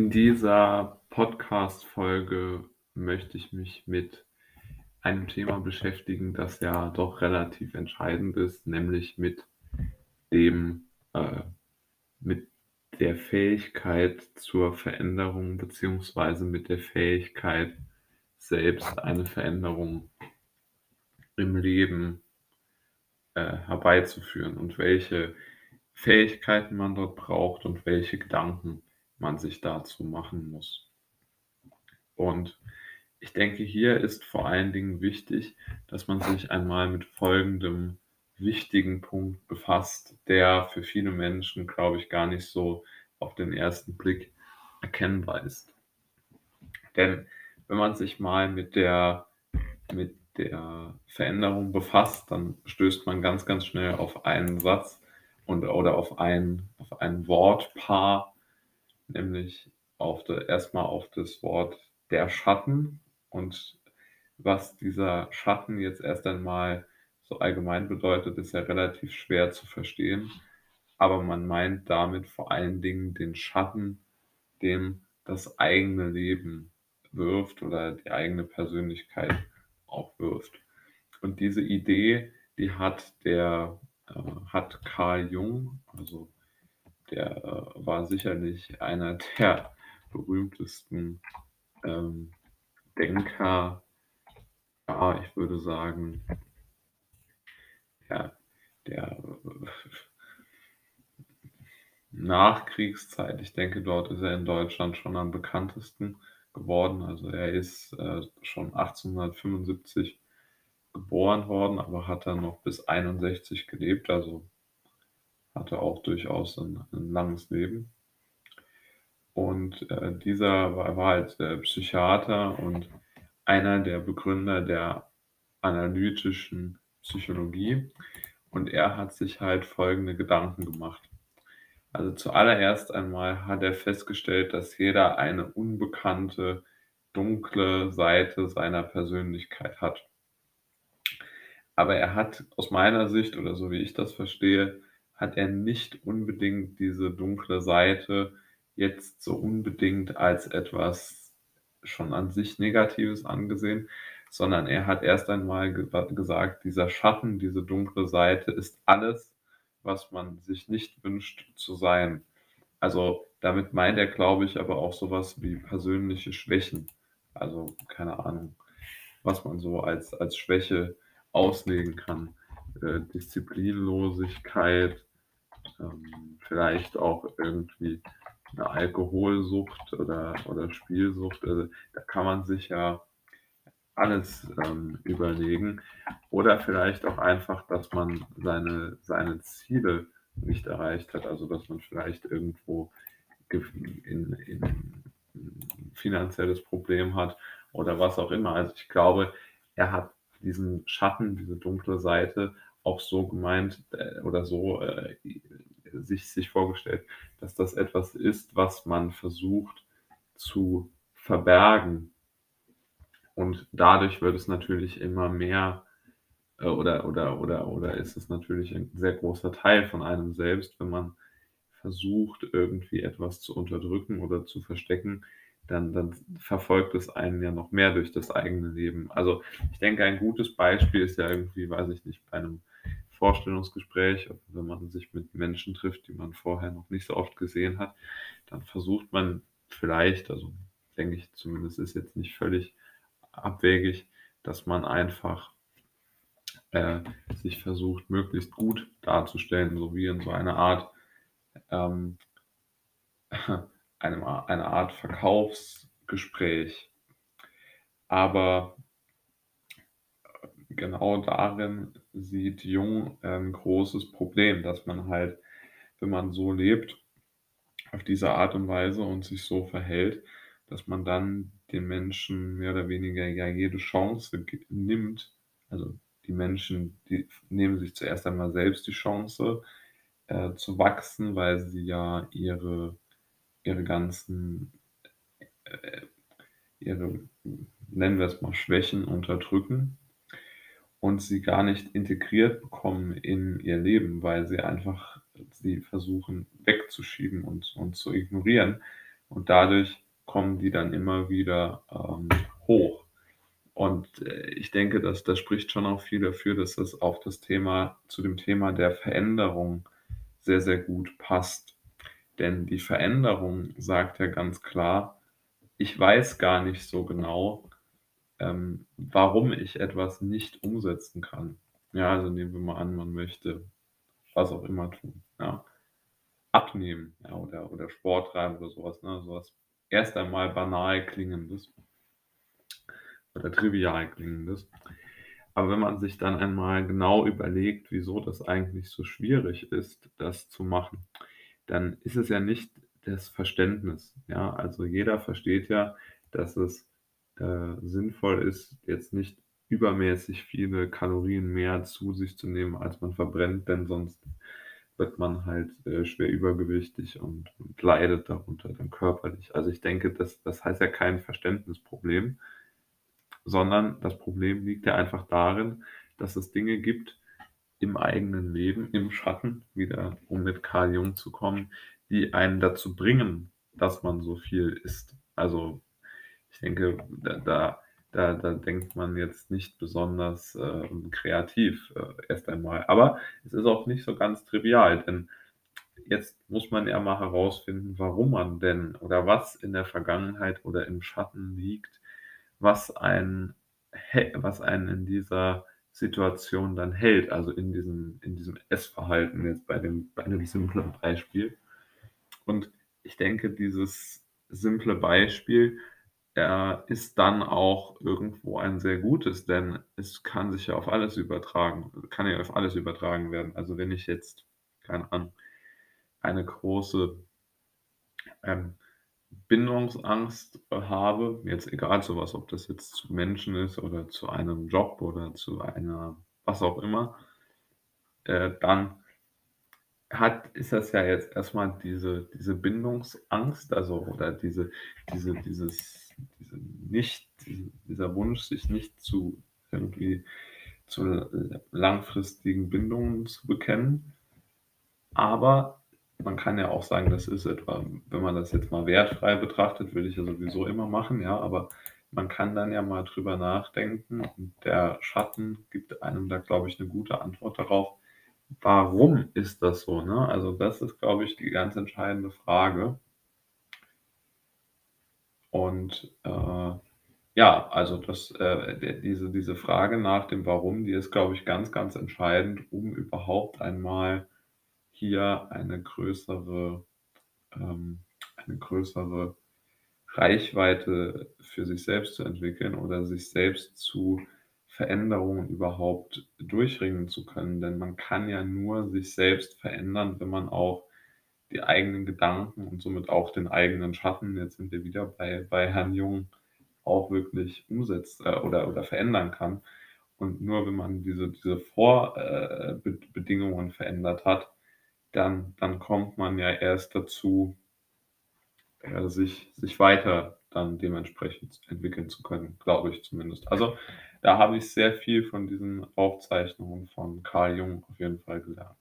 In dieser Podcast-Folge möchte ich mich mit einem Thema beschäftigen, das ja doch relativ entscheidend ist, nämlich mit dem, äh, mit der Fähigkeit zur Veränderung beziehungsweise mit der Fähigkeit, selbst eine Veränderung im Leben äh, herbeizuführen und welche Fähigkeiten man dort braucht und welche Gedanken man sich dazu machen muss. Und ich denke, hier ist vor allen Dingen wichtig, dass man sich einmal mit folgendem wichtigen Punkt befasst, der für viele Menschen, glaube ich, gar nicht so auf den ersten Blick erkennbar ist. Denn wenn man sich mal mit der, mit der Veränderung befasst, dann stößt man ganz, ganz schnell auf einen Satz und, oder auf ein, auf ein Wortpaar, nämlich auf de, erstmal auf das Wort der Schatten und was dieser Schatten jetzt erst einmal so allgemein bedeutet, ist ja relativ schwer zu verstehen. Aber man meint damit vor allen Dingen den Schatten, dem das eigene Leben wirft oder die eigene Persönlichkeit auch wirft. Und diese Idee, die hat der äh, hat Carl Jung, also der äh, war sicherlich einer der berühmtesten ähm, Denker, ja, ich würde sagen, ja, der Nachkriegszeit, ich denke, dort ist er in Deutschland schon am bekanntesten geworden. Also er ist äh, schon 1875 geboren worden, aber hat dann noch bis 61 gelebt, also hatte auch durchaus ein, ein langes Leben. Und äh, dieser war, war halt äh, Psychiater und einer der Begründer der analytischen Psychologie. Und er hat sich halt folgende Gedanken gemacht. Also zuallererst einmal hat er festgestellt, dass jeder eine unbekannte, dunkle Seite seiner Persönlichkeit hat. Aber er hat aus meiner Sicht oder so wie ich das verstehe, hat er nicht unbedingt diese dunkle Seite jetzt so unbedingt als etwas schon an sich Negatives angesehen, sondern er hat erst einmal gesagt, dieser Schatten, diese dunkle Seite ist alles, was man sich nicht wünscht zu sein. Also damit meint er, glaube ich, aber auch sowas wie persönliche Schwächen. Also keine Ahnung, was man so als, als Schwäche auslegen kann. Äh, Disziplinlosigkeit, ähm, vielleicht auch irgendwie eine Alkoholsucht oder, oder Spielsucht. Also da kann man sich ja alles ähm, überlegen. Oder vielleicht auch einfach, dass man seine, seine Ziele nicht erreicht hat. Also dass man vielleicht irgendwo in, in ein finanzielles Problem hat oder was auch immer. Also ich glaube, er hat diesen Schatten, diese dunkle Seite auch so gemeint äh, oder so äh, sich, sich vorgestellt, dass das etwas ist, was man versucht zu verbergen und dadurch wird es natürlich immer mehr äh, oder, oder, oder, oder ist es natürlich ein sehr großer Teil von einem selbst, wenn man versucht, irgendwie etwas zu unterdrücken oder zu verstecken, dann, dann verfolgt es einen ja noch mehr durch das eigene Leben. Also ich denke, ein gutes Beispiel ist ja irgendwie, weiß ich nicht, bei einem Vorstellungsgespräch, wenn man sich mit Menschen trifft, die man vorher noch nicht so oft gesehen hat, dann versucht man vielleicht, also denke ich zumindest ist jetzt nicht völlig abwegig, dass man einfach äh, sich versucht, möglichst gut darzustellen, so wie in so einer Art, ähm, einem, eine Art Verkaufsgespräch. Aber genau darin sieht Jung ein großes Problem, dass man halt, wenn man so lebt, auf diese Art und Weise und sich so verhält, dass man dann den Menschen mehr oder weniger ja jede Chance nimmt. Also die Menschen, die nehmen sich zuerst einmal selbst die Chance äh, zu wachsen, weil sie ja ihre, ihre ganzen, äh, ihre, nennen wir es mal, Schwächen unterdrücken und sie gar nicht integriert bekommen in ihr Leben, weil sie einfach sie versuchen wegzuschieben und, und zu ignorieren, und dadurch kommen die dann immer wieder ähm, hoch. Und äh, ich denke, dass das spricht schon auch viel dafür, dass das auf das Thema, zu dem Thema der Veränderung sehr, sehr gut passt. Denn die Veränderung sagt ja ganz klar, ich weiß gar nicht so genau, ähm, warum ich etwas nicht umsetzen kann. Ja, also nehmen wir mal an, man möchte was auch immer tun. Ja. Abnehmen ja, oder, oder Sport treiben oder sowas. Ne? Sowas erst einmal banal klingendes oder trivial klingendes. Aber wenn man sich dann einmal genau überlegt, wieso das eigentlich so schwierig ist, das zu machen, dann ist es ja nicht das Verständnis. Ja, also jeder versteht ja, dass es äh, sinnvoll ist, jetzt nicht übermäßig viele Kalorien mehr zu sich zu nehmen, als man verbrennt, denn sonst wird man halt äh, schwer übergewichtig und, und, leidet darunter dann körperlich. Also ich denke, das, das heißt ja kein Verständnisproblem, sondern das Problem liegt ja einfach darin, dass es Dinge gibt im eigenen Leben, im Schatten, wieder um mit Karl Jung zu kommen, die einen dazu bringen, dass man so viel isst. Also ich denke, da, da, da, da denkt man jetzt nicht besonders äh, kreativ äh, erst einmal. Aber es ist auch nicht so ganz trivial, denn jetzt muss man ja mal herausfinden, warum man denn oder was in der Vergangenheit oder im Schatten liegt, was einen, was einen in dieser Situation dann hält, also in diesem, in diesem Essverhalten jetzt bei dem, bei einem simplen Beispiel. Und ich denke, dieses simple Beispiel er ist dann auch irgendwo ein sehr gutes, denn es kann sich ja auf alles übertragen, kann ja auf alles übertragen werden. Also wenn ich jetzt, keine Ahnung, eine große ähm, Bindungsangst habe, jetzt egal zu was, ob das jetzt zu Menschen ist oder zu einem Job oder zu einer, was auch immer, äh, dann hat, ist das ja jetzt erstmal diese, diese Bindungsangst, also oder diese, diese, dieses, diese nicht, dieser Wunsch, sich nicht zu irgendwie zu langfristigen Bindungen zu bekennen. Aber man kann ja auch sagen, das ist etwa, wenn man das jetzt mal wertfrei betrachtet, würde ich ja sowieso immer machen, ja, aber man kann dann ja mal drüber nachdenken und der Schatten gibt einem da, glaube ich, eine gute Antwort darauf, warum ist das so? Ne? Also das ist, glaube ich, die ganz entscheidende Frage. Und äh, ja, also das, äh, diese, diese Frage nach dem Warum, die ist, glaube ich, ganz, ganz entscheidend, um überhaupt einmal hier eine größere, ähm, eine größere Reichweite für sich selbst zu entwickeln oder sich selbst zu Veränderungen überhaupt durchringen zu können. Denn man kann ja nur sich selbst verändern, wenn man auch die eigenen Gedanken und somit auch den eigenen Schatten, jetzt sind wir wieder bei, bei Herrn Jung, auch wirklich umsetzt äh, oder, oder verändern kann. Und nur wenn man diese, diese Vorbedingungen äh, verändert hat, dann, dann kommt man ja erst dazu, äh, sich, sich weiter dann dementsprechend entwickeln zu können, glaube ich zumindest. Also da habe ich sehr viel von diesen Aufzeichnungen von Carl Jung auf jeden Fall gelernt.